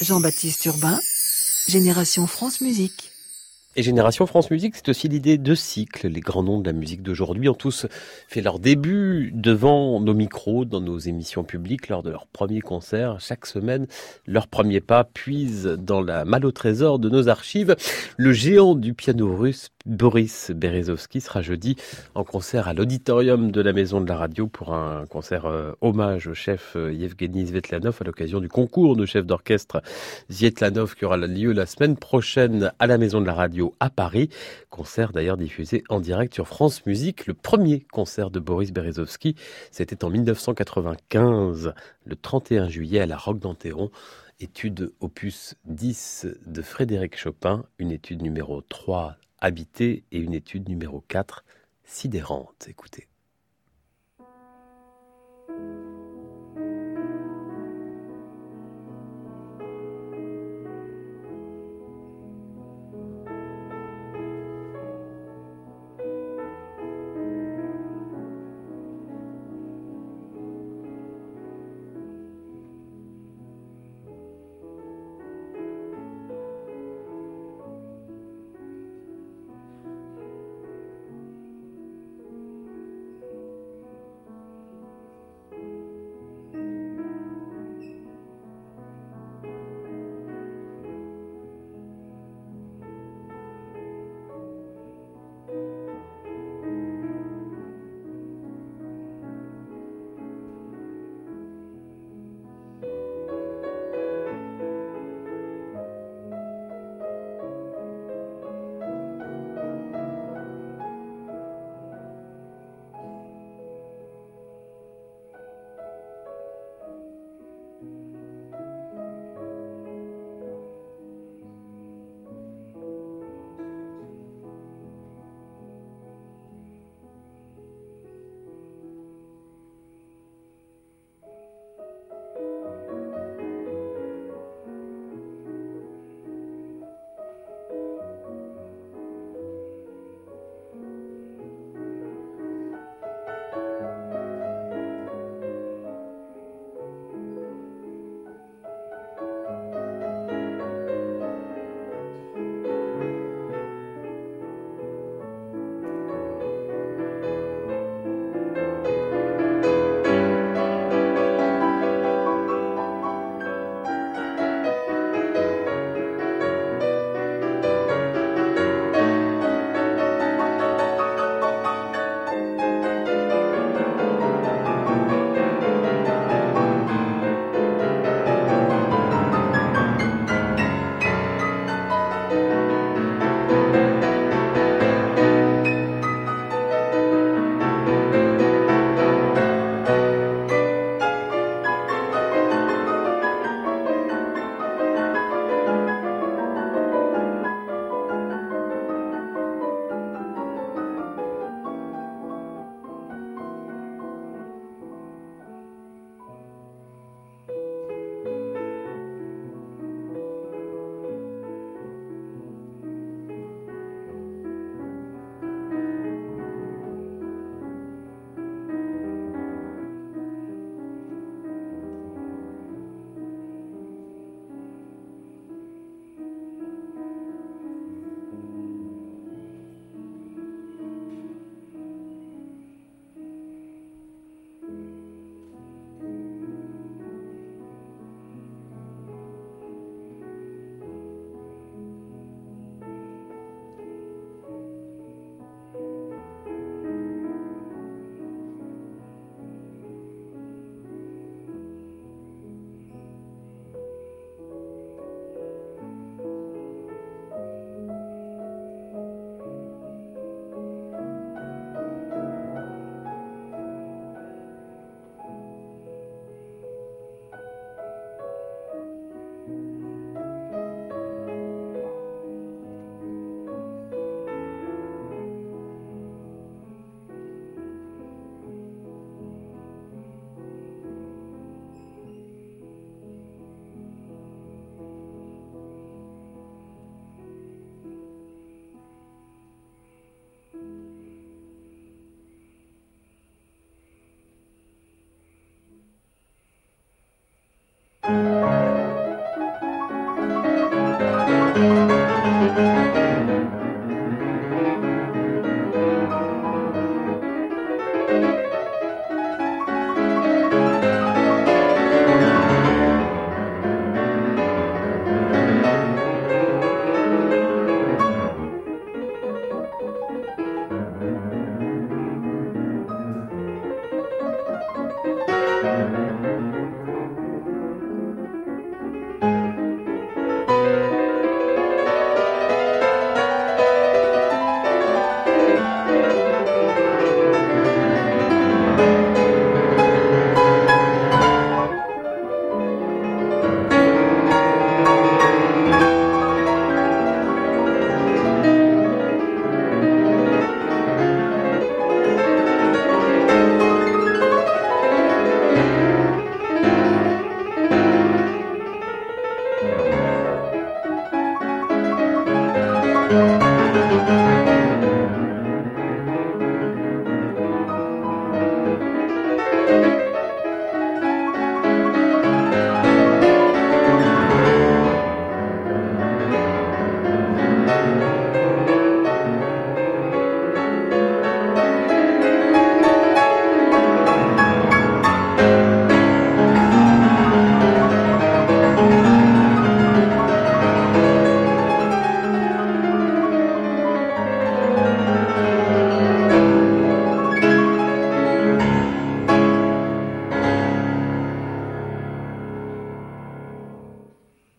Jean-Baptiste Urbain, Génération France Musique. Et Génération France Musique, c'est aussi l'idée de cycle. Les grands noms de la musique d'aujourd'hui ont tous fait leur début devant nos micros, dans nos émissions publiques, lors de leur premier concert. Chaque semaine, leur premier pas puise dans la malle au trésor de nos archives. Le géant du piano russe, Boris Berezovsky, sera jeudi en concert à l'auditorium de la Maison de la Radio pour un concert euh, hommage au chef euh, Yevgeny Svetlanov à l'occasion du concours de chef d'orchestre Zvetlanov qui aura lieu la semaine prochaine à la Maison de la Radio à Paris. Concert d'ailleurs diffusé en direct sur France Musique. Le premier concert de Boris Berezovsky, c'était en 1995, le 31 juillet à la Roque d'Anteron. Étude opus 10 de Frédéric Chopin, une étude numéro 3 habitée et une étude numéro 4 sidérante. Écoutez.